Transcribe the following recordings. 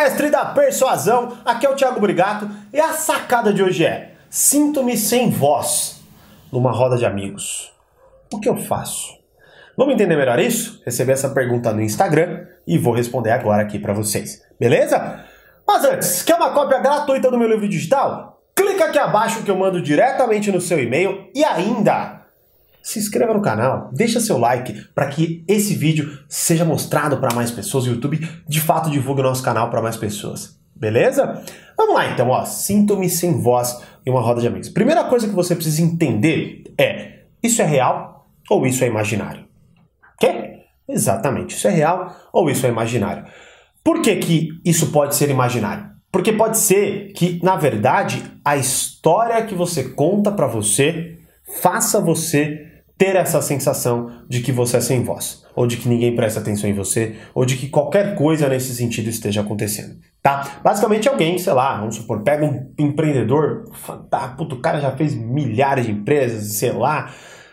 mestre da persuasão, aqui é o Thiago Brigato e a sacada de hoje é: sinto-me sem voz numa roda de amigos. O que eu faço? Vamos entender melhor isso? Recebi essa pergunta no Instagram e vou responder agora aqui para vocês. Beleza? Mas antes, quer uma cópia gratuita do meu livro digital? Clica aqui abaixo que eu mando diretamente no seu e-mail e ainda se inscreva no canal, deixa seu like para que esse vídeo seja mostrado para mais pessoas. O YouTube de fato divulgue o nosso canal para mais pessoas. Beleza? Vamos lá então, ó. Sinto-me sem voz em uma roda de amigos. Primeira coisa que você precisa entender é: isso é real ou isso é imaginário? Quê? Exatamente, isso é real ou isso é imaginário? Por que, que isso pode ser imaginário? Porque pode ser que, na verdade, a história que você conta para você faça você ter essa sensação de que você é sem voz, ou de que ninguém presta atenção em você, ou de que qualquer coisa nesse sentido esteja acontecendo, tá? Basicamente alguém, sei lá, vamos supor, pega um empreendedor, tá, puto, o cara já fez milhares de empresas, sei lá,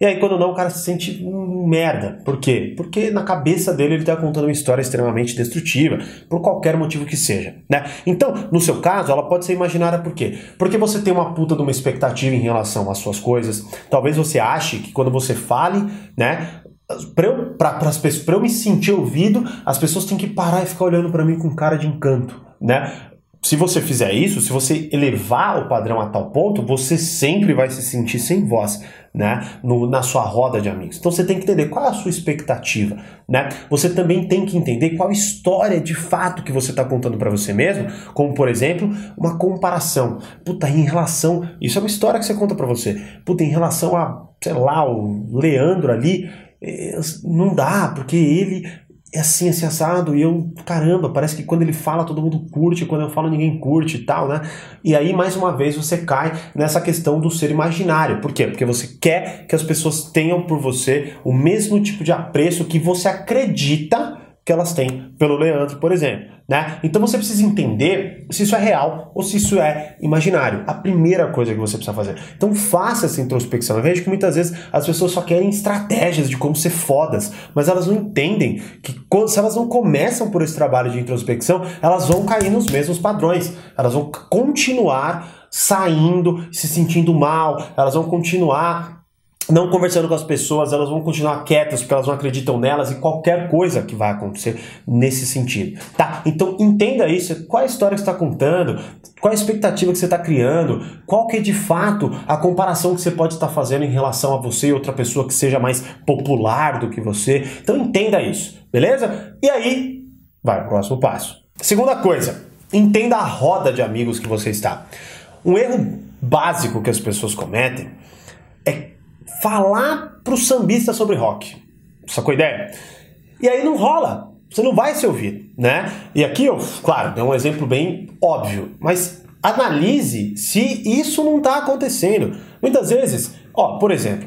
e aí, quando não, o cara se sente um merda. Por quê? Porque na cabeça dele ele está contando uma história extremamente destrutiva, por qualquer motivo que seja, né? Então, no seu caso, ela pode ser imaginária por quê? Porque você tem uma puta de uma expectativa em relação às suas coisas. Talvez você ache que quando você fale, né, Pra eu, pra, pra eu me sentir ouvido, as pessoas têm que parar e ficar olhando para mim com cara de encanto, né? Se você fizer isso, se você elevar o padrão a tal ponto, você sempre vai se sentir sem voz, né? No, na sua roda de amigos. Então você tem que entender qual é a sua expectativa, né? Você também tem que entender qual história de fato que você está contando para você mesmo, como por exemplo, uma comparação. Puta, em relação. Isso é uma história que você conta para você. Puta, em relação a, sei lá, o Leandro ali. Eh, não dá, porque ele é assim, assim, assado, e eu, caramba, parece que quando ele fala todo mundo curte, quando eu falo ninguém curte e tal, né? E aí, mais uma vez, você cai nessa questão do ser imaginário. Por quê? Porque você quer que as pessoas tenham por você o mesmo tipo de apreço que você acredita que elas têm pelo Leandro, por exemplo. Né? Então você precisa entender se isso é real ou se isso é imaginário. A primeira coisa que você precisa fazer. Então faça essa introspecção. Eu vejo que muitas vezes as pessoas só querem estratégias de como ser fodas, mas elas não entendem que se elas não começam por esse trabalho de introspecção, elas vão cair nos mesmos padrões. Elas vão continuar saindo, se sentindo mal, elas vão continuar não conversando com as pessoas, elas vão continuar quietas porque elas não acreditam nelas e qualquer coisa que vai acontecer nesse sentido, tá? Então entenda isso, qual é a história que você está contando, qual é a expectativa que você está criando, qual que é de fato a comparação que você pode estar fazendo em relação a você e outra pessoa que seja mais popular do que você. Então entenda isso, beleza? E aí, vai pro próximo passo. Segunda coisa, entenda a roda de amigos que você está. Um erro básico que as pessoas cometem é falar pro sambista sobre rock. Sacou a ideia? E aí não rola. Você não vai se ouvir, né? E aqui eu, claro, dei um exemplo bem óbvio, mas analise se isso não está acontecendo. Muitas vezes, ó, por exemplo,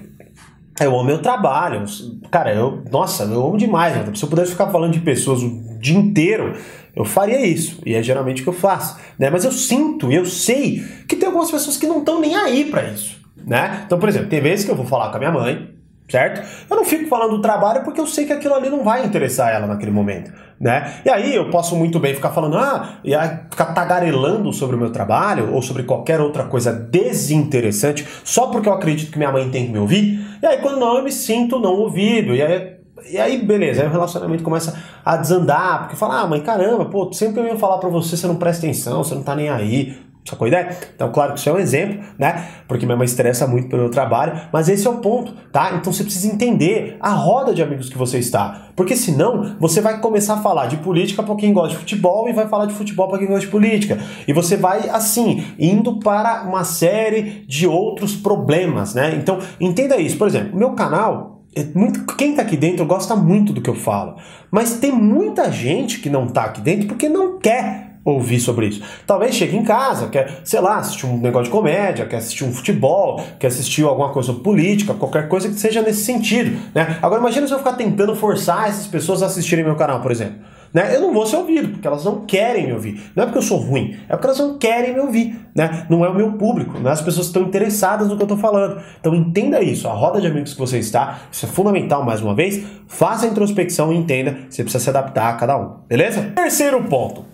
eu amo meu trabalho, cara, eu, nossa, eu amo demais. Né? Se eu pudesse ficar falando de pessoas o dia inteiro, eu faria isso, e é geralmente o que eu faço, né? Mas eu sinto, eu sei que tem algumas pessoas que não estão nem aí para isso né? Então, por exemplo, tem vezes que eu vou falar com a minha mãe, certo? Eu não fico falando do trabalho porque eu sei que aquilo ali não vai interessar ela naquele momento, né? E aí eu posso muito bem ficar falando, ah, e aí ficar tagarelando sobre o meu trabalho ou sobre qualquer outra coisa desinteressante só porque eu acredito que minha mãe tem que me ouvir. E aí quando não, eu me sinto não ouvido. E aí e aí, beleza, aí o relacionamento começa a desandar, porque fala, ah, mãe, caramba, pô, sempre que eu venho falar pra você, você não presta atenção, você não tá nem aí. Sacou ideia? Então, claro que isso é um exemplo, né? Porque minha mãe estressa muito pelo meu trabalho, mas esse é o ponto, tá? Então você precisa entender a roda de amigos que você está. Porque senão você vai começar a falar de política para quem gosta de futebol e vai falar de futebol para quem gosta de política. E você vai, assim, indo para uma série de outros problemas, né? Então, entenda isso. Por exemplo, meu canal, é muito, quem tá aqui dentro gosta muito do que eu falo. Mas tem muita gente que não tá aqui dentro porque não quer ouvir sobre isso. Talvez chegue em casa, quer, sei lá, assistir um negócio de comédia, quer assistir um futebol, quer assistir alguma coisa política, qualquer coisa que seja nesse sentido, né? Agora imagina se eu ficar tentando forçar essas pessoas a assistirem meu canal, por exemplo. Né? Eu não vou ser ouvido, porque elas não querem me ouvir. Não é porque eu sou ruim, é porque elas não querem me ouvir. Né? Não é o meu público, não é as pessoas estão interessadas no que eu estou falando. Então entenda isso, a roda de amigos que você está, isso é fundamental mais uma vez. Faça a introspecção e entenda, você precisa se adaptar a cada um. Beleza? Terceiro ponto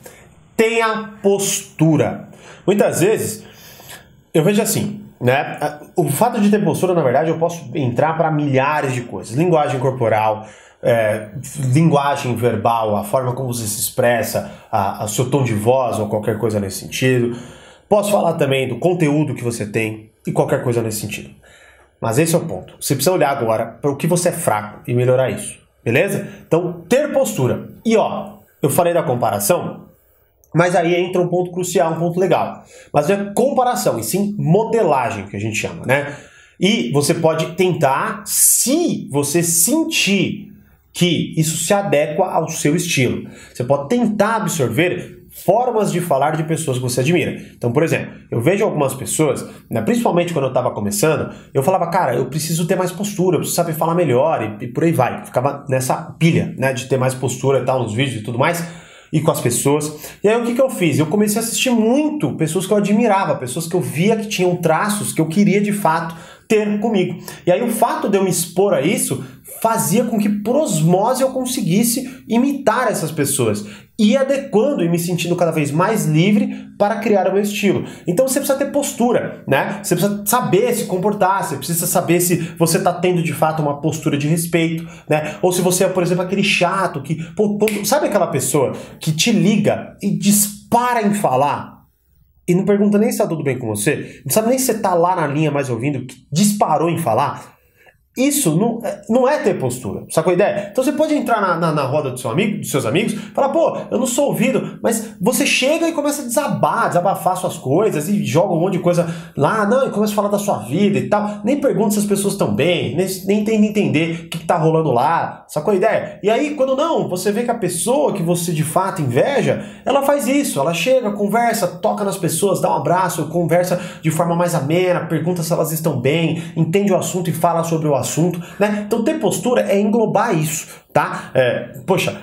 tenha postura. Muitas vezes eu vejo assim, né? O fato de ter postura, na verdade, eu posso entrar para milhares de coisas. Linguagem corporal, é, linguagem verbal, a forma como você se expressa, o seu tom de voz ou qualquer coisa nesse sentido. Posso falar também do conteúdo que você tem e qualquer coisa nesse sentido. Mas esse é o ponto. Você precisa olhar agora para o que você é fraco e melhorar isso. Beleza? Então, ter postura. E ó, eu falei da comparação, mas aí entra um ponto crucial, um ponto legal. Mas não é comparação, e sim modelagem, que a gente chama, né? E você pode tentar, se você sentir que isso se adequa ao seu estilo. Você pode tentar absorver formas de falar de pessoas que você admira. Então, por exemplo, eu vejo algumas pessoas, né, principalmente quando eu estava começando, eu falava, cara, eu preciso ter mais postura, eu preciso saber falar melhor e, e por aí vai. ficava nessa pilha, né, de ter mais postura e tal nos vídeos e tudo mais e com as pessoas. E aí o que, que eu fiz? Eu comecei a assistir muito pessoas que eu admirava, pessoas que eu via que tinham traços que eu queria de fato ter comigo. E aí o fato de eu me expor a isso fazia com que por osmose eu conseguisse imitar essas pessoas e adequando e me sentindo cada vez mais livre para criar o meu estilo. Então você precisa ter postura, né? Você precisa saber se comportar, você precisa saber se você está tendo de fato uma postura de respeito, né? Ou se você é, por exemplo, aquele chato que, pô, sabe aquela pessoa que te liga e dispara em falar e não pergunta nem se está tudo bem com você, não sabe nem se você está lá na linha mais ouvindo, que disparou em falar. Isso não, é, não é ter postura, sacou a ideia? Então você pode entrar na, na, na, roda do seu amigo, dos seus amigos, falar, pô, eu não sou ouvido, mas você chega e começa a desabar, desabafar suas coisas e joga um monte de coisa lá, não, e começa a falar da sua vida e tal. Nem pergunta se as pessoas estão bem, nem, nem tenta entender o que, que tá rolando lá, sacou a ideia? E aí, quando não, você vê que a pessoa que você de fato inveja, ela faz isso, ela chega, conversa, toca nas pessoas, dá um abraço, conversa de forma mais amena, pergunta se elas estão bem, entende o assunto e fala sobre o assunto assunto, né? Então ter postura é englobar isso, tá? É, poxa,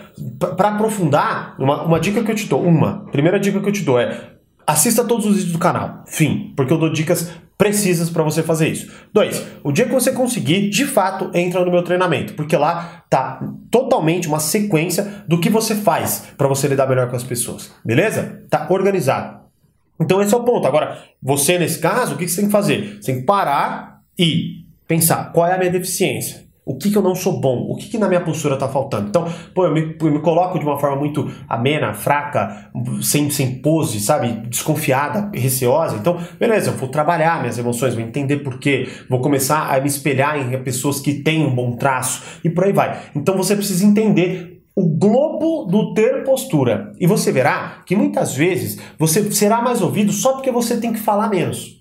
para aprofundar, uma, uma dica que eu te dou, uma, primeira dica que eu te dou é assista todos os vídeos do canal, fim, porque eu dou dicas precisas para você fazer isso. Dois, o dia que você conseguir, de fato, entra no meu treinamento, porque lá tá totalmente uma sequência do que você faz para você lidar melhor com as pessoas, beleza? Tá organizado. Então esse é o ponto. Agora, você nesse caso, o que você tem que fazer? Você tem que parar e pensar qual é a minha deficiência. O que, que eu não sou bom? O que, que na minha postura está faltando? Então, pô, eu me, eu me, coloco de uma forma muito amena, fraca, sem, sem pose, sabe? Desconfiada, receosa. Então, beleza, eu vou trabalhar minhas emoções, vou entender por quê, vou começar a me espelhar em pessoas que têm um bom traço e por aí vai. Então, você precisa entender o globo do ter postura. E você verá que muitas vezes você será mais ouvido só porque você tem que falar menos.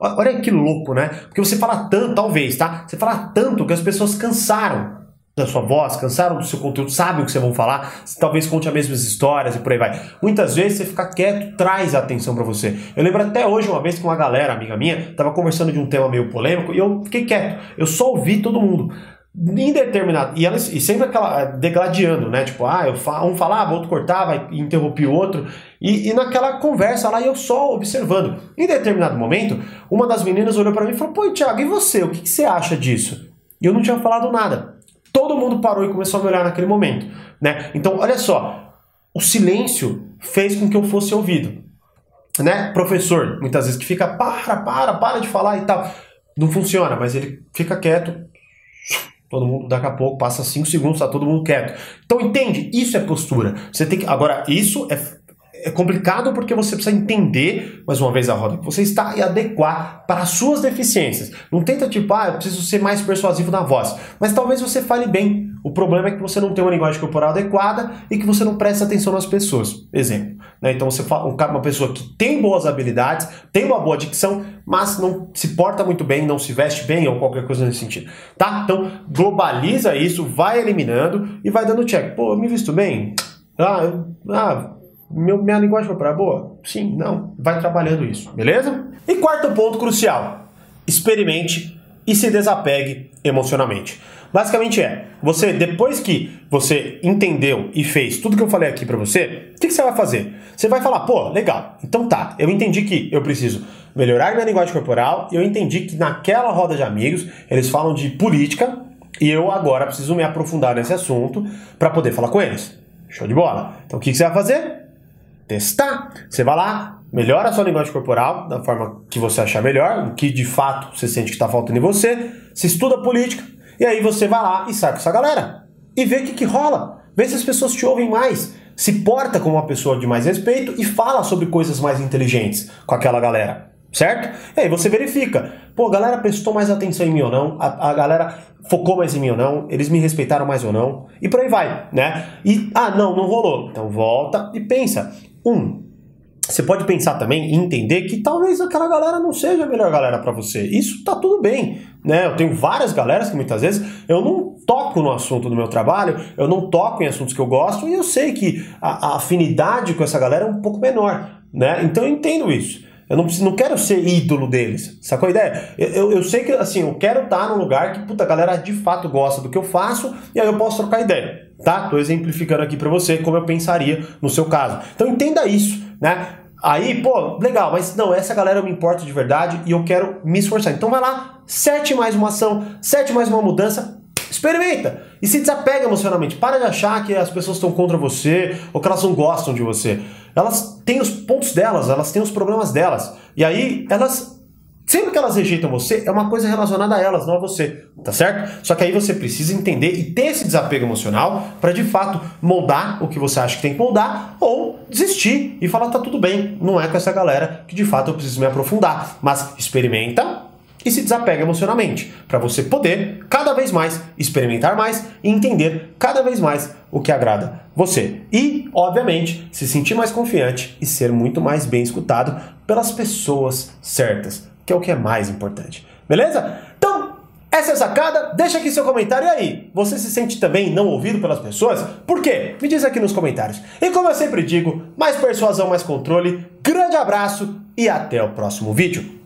Olha que louco, né? Porque você fala tanto, talvez, tá? Você fala tanto que as pessoas cansaram da sua voz, cansaram do seu conteúdo, sabem o que você vão falar, talvez conte as mesmas histórias e por aí vai. Muitas vezes você ficar quieto traz a atenção para você. Eu lembro até hoje uma vez que uma galera, amiga minha, tava conversando de um tema meio polêmico e eu fiquei quieto. Eu só ouvi todo mundo indeterminado. E, elas, e sempre aquela degladiando, né? Tipo, ah, eu fa um falava, outro cortava, interrompia o outro. E, e, naquela conversa lá, eu só observando. Em determinado momento, uma das meninas olhou para mim e falou: Pô, Thiago, e você? O que, que, você acha disso? E eu não tinha falado nada. Todo mundo parou e começou a me olhar naquele momento, né? Então, olha só. O silêncio fez com que eu fosse ouvido. Né? Professor, muitas vezes que fica, para, para, para de falar e tal. Não funciona, mas ele fica quieto, Todo mundo, daqui a pouco, passa 5 segundos, tá todo mundo quieto. Então, entende? Isso é postura. Você tem que. Agora, isso é, é complicado porque você precisa entender, mais uma vez, a roda que você está e adequar para as suas deficiências. Não tenta, tipo, ah, eu preciso ser mais persuasivo na voz. Mas talvez você fale bem. O problema é que você não tem uma linguagem corporal adequada e que você não presta atenção nas pessoas. Exemplo. Né? Então você fala uma pessoa que tem boas habilidades, tem uma boa dicção, mas não se porta muito bem, não se veste bem ou qualquer coisa nesse sentido. Tá? Então globaliza isso, vai eliminando e vai dando check. Pô, eu me visto bem? Ah, eu, ah meu, minha linguagem corporal é boa? Sim, não. Vai trabalhando isso, beleza? E quarto ponto crucial: experimente e se desapegue emocionalmente. Basicamente é, você depois que você entendeu e fez tudo que eu falei aqui para você, o que, que, você vai fazer? Você vai falar, pô, legal, então tá, eu entendi que eu preciso melhorar minha linguagem corporal, eu entendi que naquela roda de amigos eles falam de política e eu agora preciso me aprofundar nesse assunto para poder falar com eles. Show de bola. Então o que, que você vai fazer? testar. Você vai lá, melhora a sua linguagem corporal da forma que você achar melhor, o que de fato você sente que está faltando em você, se estuda política, e aí você vai lá e sai com essa galera e vê o que, que rola. Vê se as pessoas te ouvem mais, se porta como uma pessoa de mais respeito e fala sobre coisas mais inteligentes com aquela galera certo? E aí você verifica, pô, a galera prestou mais atenção em mim ou não, a, a galera focou mais em mim ou não, eles me respeitaram mais ou não, e por aí vai, né? E, ah, não, não rolou. Então volta e pensa. Um, você pode pensar também e entender que talvez aquela galera não seja a melhor galera para você. Isso tá tudo bem, né? Eu tenho várias galeras que muitas vezes eu não toco no assunto do meu trabalho, eu não toco em assuntos que eu gosto e eu sei que a, a afinidade com essa galera é um pouco menor, né? Então eu entendo isso. Eu não, preciso, não quero ser ídolo deles. Sacou a ideia? Eu, eu, eu sei que, assim, eu quero estar num lugar que, puta, a galera de fato gosta do que eu faço e aí eu posso trocar ideia. Tá? Tô exemplificando aqui para você como eu pensaria no seu caso. Então entenda isso, né? Aí, pô, legal, mas não, essa galera eu me importo de verdade e eu quero me esforçar. Então vai lá, sete mais uma ação, sete mais uma mudança, experimenta e se desapega emocionalmente. Para de achar que as pessoas estão contra você ou que elas não gostam de você. Elas têm os pontos delas, elas têm os problemas delas. E aí, elas Sempre que elas rejeitam você, é uma coisa relacionada a elas, não a você, tá certo? Só que aí você precisa entender e ter esse desapego emocional para de fato moldar o que você acha que tem que moldar ou desistir e falar tá tudo bem, não é com essa galera que de fato eu preciso me aprofundar, mas experimenta e se desapega emocionalmente, para você poder cada vez mais experimentar mais e entender cada vez mais o que agrada você. E, obviamente, se sentir mais confiante e ser muito mais bem escutado pelas pessoas certas, que é o que é mais importante. Beleza? Então, essa é a sacada. Deixa aqui seu comentário e aí. Você se sente também não ouvido pelas pessoas? Por quê? Me diz aqui nos comentários. E como eu sempre digo, mais persuasão, mais controle. Grande abraço e até o próximo vídeo.